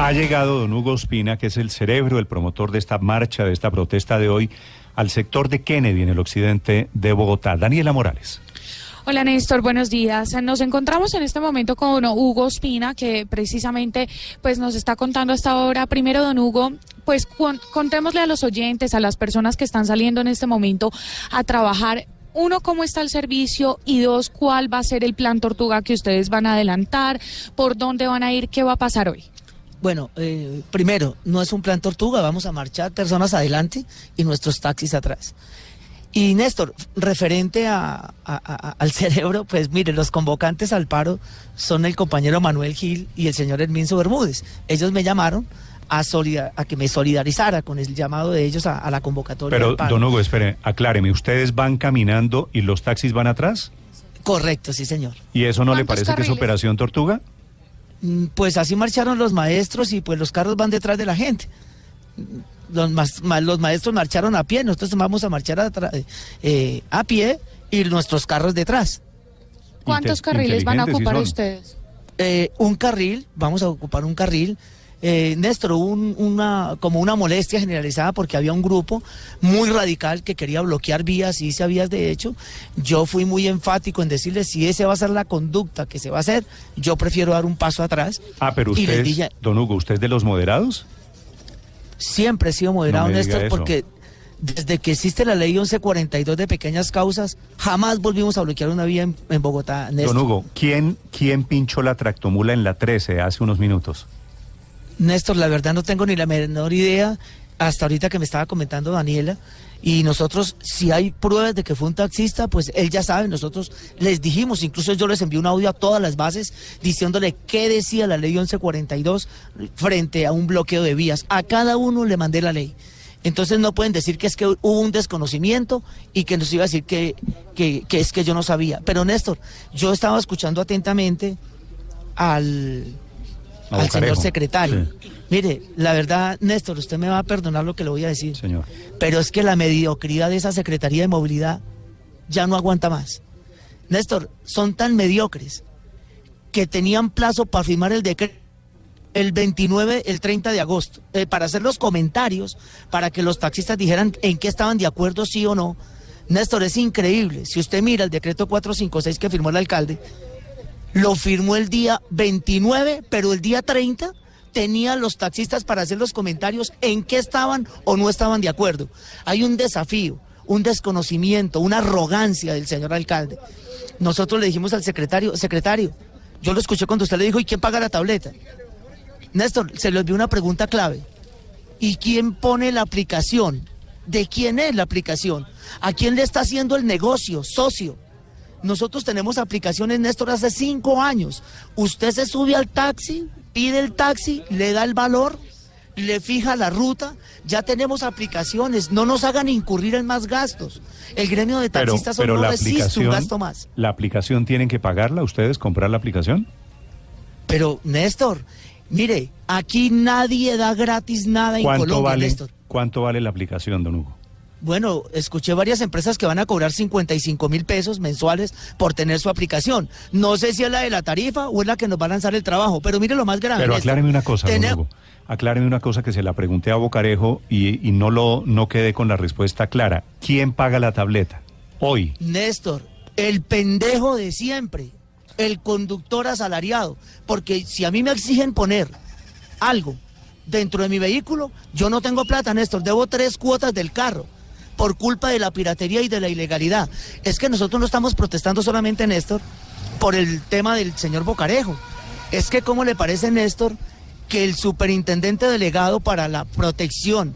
Ha llegado don Hugo Espina, que es el cerebro, el promotor de esta marcha, de esta protesta de hoy, al sector de Kennedy en el occidente de Bogotá. Daniela Morales. Hola Néstor, buenos días. Nos encontramos en este momento con Hugo Espina, que precisamente pues nos está contando hasta ahora. Primero, don Hugo, pues contémosle a los oyentes, a las personas que están saliendo en este momento a trabajar uno, cómo está el servicio y dos, cuál va a ser el plan Tortuga que ustedes van a adelantar, por dónde van a ir, qué va a pasar hoy. Bueno, eh, primero, no es un plan tortuga, vamos a marchar personas adelante y nuestros taxis atrás. Y Néstor, referente a, al cerebro, pues mire, los convocantes al paro son el compañero Manuel Gil y el señor Herminzo Bermúdez. Ellos me llamaron a, a que me solidarizara con el llamado de ellos a, la convocatoria. Pero, don Hugo, espere, acláreme, ¿ustedes van caminando y los taxis van atrás? Correcto, sí, señor. ¿Y eso no le parece que es operación tortuga? Mm, pues así marcharon los maestros y pues los carros van detrás de la gente. Los, los maestros marcharon a pie, nosotros vamos a marchar eh, a, pie y nuestros carros detrás. ¿Cuántos carriles van a ocupar ustedes? Eh, un carril, vamos a ocupar un carril eh, Néstor, hubo una, como una molestia generalizada porque había un grupo muy radical que quería bloquear vías y hice vías de hecho. Yo fui muy enfático en decirles si esa va a ser la conducta que se va a hacer, yo prefiero dar un paso atrás. Ah, pero usted, don Hugo, ¿usted es de los moderados? Siempre he sido moderado, Néstor, porque desde que existe la ley 1142 de pequeñas causas, jamás volvimos a bloquear una vía en, Bogotá. Néstor. Don Hugo, ¿quién, ¿quién pinchó la tractomula en la 13 hace unos minutos? Néstor, la verdad no tengo ni la menor idea hasta ahorita que me estaba comentando Daniela. Y nosotros, si hay pruebas de que fue un taxista, pues él ya sabe, nosotros les dijimos, incluso yo les envié un audio a todas las bases diciéndole qué decía la ley 1142 frente a un bloqueo de vías. A cada uno le mandé la ley. Entonces no pueden decir que es que hubo un desconocimiento y que nos iba a decir que, que, que es que yo no sabía. Pero Néstor, yo estaba escuchando atentamente al al señor secretario. Mire, la verdad, Néstor, usted me va a perdonar lo que le voy a decir. Señor. Pero es que la mediocridad de esa Secretaría de Movilidad ya no aguanta más. Néstor, son tan mediocres que tenían plazo para firmar el decreto el 29, el 30 de agosto, eh, para hacer los comentarios, para que los taxistas dijeran en qué estaban de acuerdo, sí o no. Néstor, es increíble. Si usted mira el decreto 456 que firmó el alcalde, lo firmó el día 29, pero el día 30 tenía los taxistas para hacer los comentarios en qué estaban o no estaban de acuerdo. Hay un desafío, un desconocimiento, una arrogancia del señor alcalde. Nosotros le dijimos al secretario, secretario, yo lo escuché cuando usted le dijo, ¿y quién paga la tableta? Néstor, se le olvidó una pregunta clave. ¿Y quién pone la aplicación? ¿De quién es la aplicación? ¿A quién le está haciendo el negocio, socio? Nosotros tenemos aplicaciones, Néstor, hace cinco años. Usted se sube al taxi, pide el taxi, le da el valor, le fija la ruta. Ya tenemos aplicaciones. No nos hagan incurrir en más gastos. El gremio de taxistas pero, no resiste un gasto más. ¿La aplicación tienen que pagarla ustedes, comprar la aplicación? Pero, Néstor, mire, aquí nadie da gratis nada en Colombia, vale, Néstor. ¿Cuánto vale la aplicación, don Hugo? Bueno, escuché varias empresas que van a cobrar 55 mil pesos mensuales por tener su aplicación. No sé si es la de la tarifa o es la que nos va a lanzar el trabajo, pero mire lo más grave. Pero acláreme una cosa, Hugo. Acláreme una cosa que se la pregunté a Bocarejo y, y no, lo, no quedé con la respuesta clara. ¿Quién paga la tableta? Hoy. Néstor, el pendejo de siempre, el conductor asalariado. Porque si a mí me exigen poner algo dentro de mi vehículo, yo no tengo plata, Néstor, debo tres cuotas del carro por culpa de la piratería y de la ilegalidad. Es que nosotros no estamos protestando solamente, Néstor, por el tema del señor Bocarejo. Es que, ¿cómo le parece, Néstor, que el superintendente delegado para la protección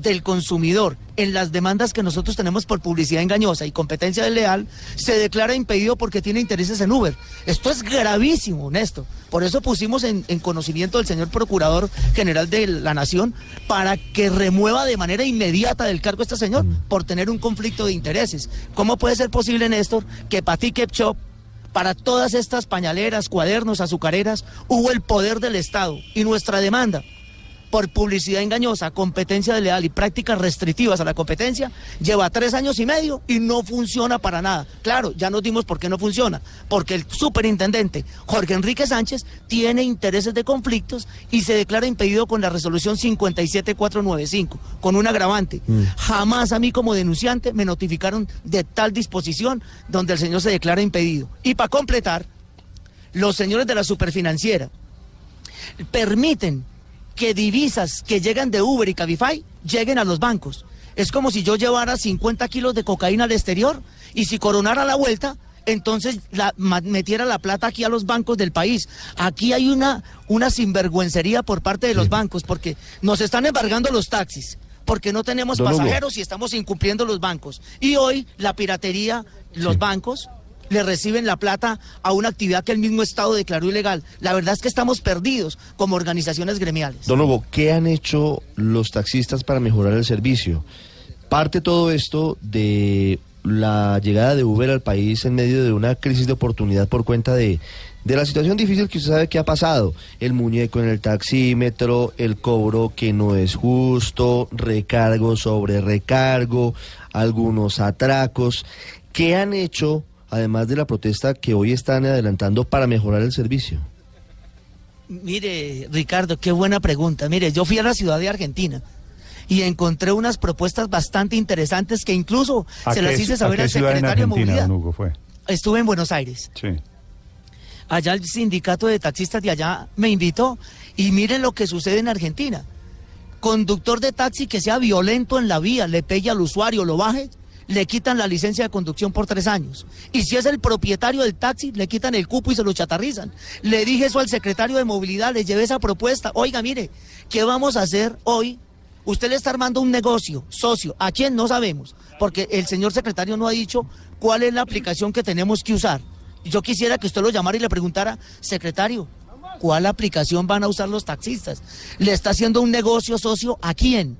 del consumidor en las demandas que nosotros tenemos por publicidad engañosa y competencia desleal, se declara impedido porque tiene intereses en Uber. Esto es gravísimo, Néstor. Por eso pusimos en, conocimiento del señor Procurador General de la Nación para que remueva de manera inmediata del cargo a este señor mm. por tener un conflicto de intereses. ¿Cómo puede ser posible, Néstor, que Pati Kepchop para todas estas pañaleras, cuadernos, azucareras, hubo el poder del Estado y nuestra demanda por publicidad engañosa, competencia desleal y prácticas restrictivas a la competencia, lleva tres años y medio y no funciona para nada. Claro, ya nos dimos por qué no funciona, porque el superintendente Jorge Enrique Sánchez tiene intereses de conflictos y se declara impedido con la resolución 57495, con un agravante. Mm. Jamás a mí como denunciante me notificaron de tal disposición donde el señor se declara impedido. Y para completar, los señores de la superfinanciera permiten que divisas que llegan de Uber y Cabify lleguen a los bancos. Es como si yo llevara 50 kilos de cocaína al exterior y si coronara la vuelta, entonces la, metiera la plata aquí a los bancos del país. Aquí hay una, una sinvergüencería por parte de los bancos porque nos están embargando los taxis, porque no tenemos pasajeros y estamos incumpliendo los bancos. Y hoy la piratería, los bancos le reciben la plata a una actividad que el mismo Estado declaró ilegal. La verdad es que estamos perdidos como organizaciones gremiales. Don Hugo, ¿qué han hecho los taxistas para mejorar el servicio? Parte todo esto de la llegada de Uber al país en medio de una crisis de oportunidad por cuenta de, de la situación difícil que usted sabe que ha pasado. El muñeco en el taxímetro, el cobro que no es justo, recargo sobre recargo, algunos atracos. ¿Qué han hecho además de la protesta que hoy están adelantando para mejorar el servicio? Mire, Ricardo, qué buena pregunta. Mire, yo fui a la ciudad de Argentina y encontré unas propuestas bastante interesantes que incluso se las hice saber al secretario de Movilidad. fue? Estuve en Buenos Aires. Sí. Allá el sindicato de taxistas de allá me invitó y miren lo que sucede en Argentina. Conductor de taxi que sea violento en la vía, le pegue al usuario, lo baje, le quitan la licencia de conducción por tres años. Y si es el propietario del taxi, le quitan el cupo y se lo chatarrizan. Le dije eso al secretario de movilidad, le llevé esa propuesta. Oiga, mire, ¿qué vamos a hacer hoy? Usted le está armando un negocio, socio. ¿A quién? No sabemos. Porque el señor secretario no ha dicho cuál es la aplicación que tenemos que usar. Yo quisiera que usted lo llamara y le preguntara, secretario, ¿cuál aplicación van a usar los taxistas? ¿Le está haciendo un negocio socio a quién?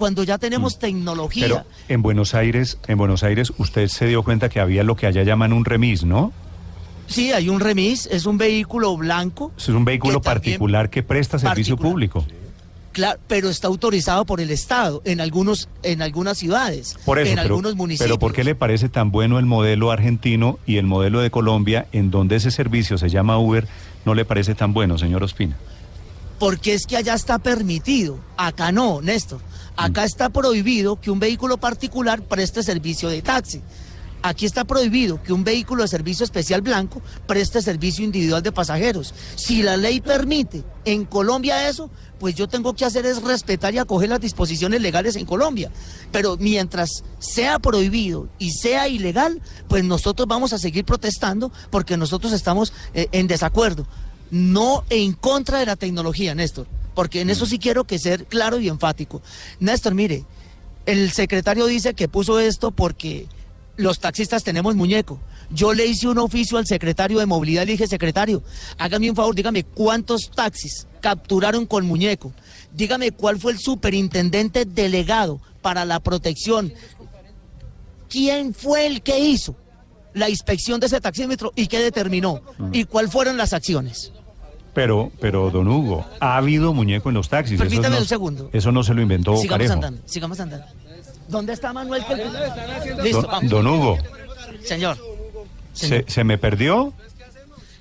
Cuando ya tenemos mm. tecnología. Pero en Buenos Aires, en Buenos Aires, usted se dio cuenta que había lo que allá llaman un remis, ¿no? Sí, hay un remis, es un vehículo blanco. Es un vehículo particular que presta servicio público. Claro, pero está autorizado por el Estado en algunos en algunas ciudades, por eso, en pero, algunos municipios. Pero ¿por qué le parece tan bueno el modelo argentino y el modelo de Colombia en donde ese servicio se llama Uber no le parece tan bueno, señor Ospina? Porque es que allá está permitido, acá no, Néstor. Acá está prohibido que un vehículo particular preste servicio de taxi. Aquí está prohibido que un vehículo de servicio especial blanco preste servicio individual de pasajeros. Si la ley permite en Colombia eso, pues yo tengo que hacer es respetar y acoger las disposiciones legales en Colombia. Pero mientras sea prohibido y sea ilegal, pues nosotros vamos a seguir protestando porque nosotros estamos eh, en desacuerdo. No en contra de la tecnología, Néstor porque en eso sí quiero que ser claro y enfático. Néstor, mire, el secretario dice que puso esto porque los taxistas tenemos muñeco. Yo le hice un oficio al secretario de movilidad y le dije, secretario, hágame un favor, dígame cuántos taxis capturaron con muñeco. Dígame cuál fue el superintendente delegado para la protección. ¿Quién fue el que hizo la inspección de ese taxímetro y qué determinó? ¿Y cuáles fueron las acciones? Pero, pero, don Hugo, ha habido muñeco en los taxis. Permítame un segundo. Eso no se lo inventó Sigamos andando, sigamos andando. ¿Dónde está Manuel? Listo, don, Hugo. Señor. ¿Se, me perdió?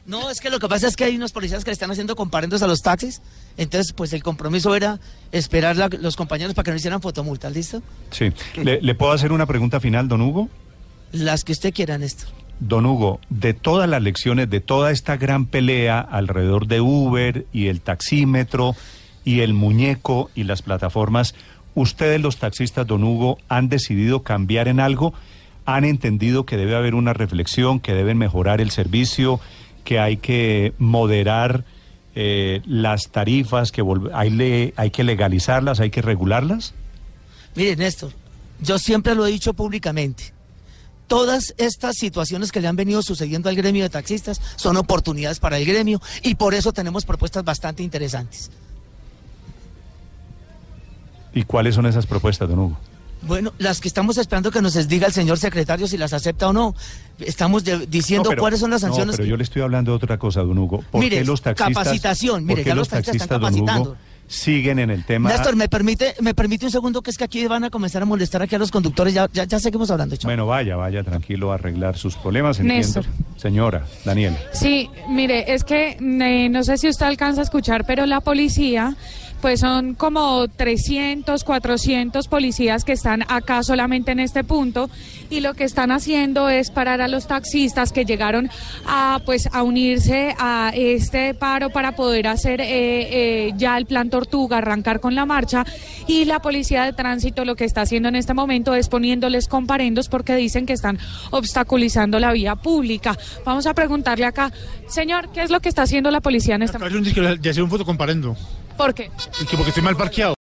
No, es que lo que pasa es que hay unos policías que le están haciendo comparendos a los taxis. Entonces, pues el compromiso era esperar a los compañeros para que no hicieran fotomultas, ¿listo? Sí. ¿Le, ¿Le puedo hacer una pregunta final, don Hugo? Las que usted quiera, Néstor. Don Hugo, de todas las lecciones, de toda esta gran pelea alrededor de Uber y el taxímetro y el muñeco y las plataformas, ¿ustedes los taxistas, don Hugo, han decidido cambiar en algo? ¿Han entendido que debe haber una reflexión, que deben mejorar el servicio, que hay que moderar eh, las tarifas, que hay, hay que legalizarlas, hay que regularlas? Mire, Néstor, yo siempre lo he dicho públicamente todas estas situaciones que le han venido sucediendo al gremio de taxistas son oportunidades para el gremio y por eso tenemos propuestas bastante interesantes. ¿Y cuáles son esas propuestas, don Hugo? Bueno, las que estamos esperando que nos diga el señor secretario si las acepta o no. Estamos diciendo cuáles son las sanciones. No, pero yo le estoy hablando de otra cosa, don Hugo. ¿Por mire, los taxistas, capacitación. Mire, ya los taxistas, están capacitando. Siguen en el tema. Néstor, ¿me permite, me permite un segundo que es que aquí van a comenzar a molestar aquí a los conductores. Ya, ya, ya seguimos hablando. chao. Bueno, vaya, vaya, tranquilo a arreglar sus problemas. Entiendo. Néstor. Señora, Daniela. Sí, mire, es que eh, no sé si usted alcanza a escuchar, pero la policía, pues son como 300, 400 policías que están acá solamente en este punto y lo que están haciendo es parar a los taxistas que llegaron a pues a unirse a este paro para poder hacer eh, eh, ya el plan Tortuga, arrancar con la marcha y la policía de tránsito lo que está haciendo en este momento es poniéndoles comparendos porque dicen que están obstaculizando la vía pública. Vamos a preguntarle acá, señor, ¿qué es lo que está haciendo la policía en este momento? De hacer un foto comparendo. ¿Por qué? Porque estoy mal parqueado.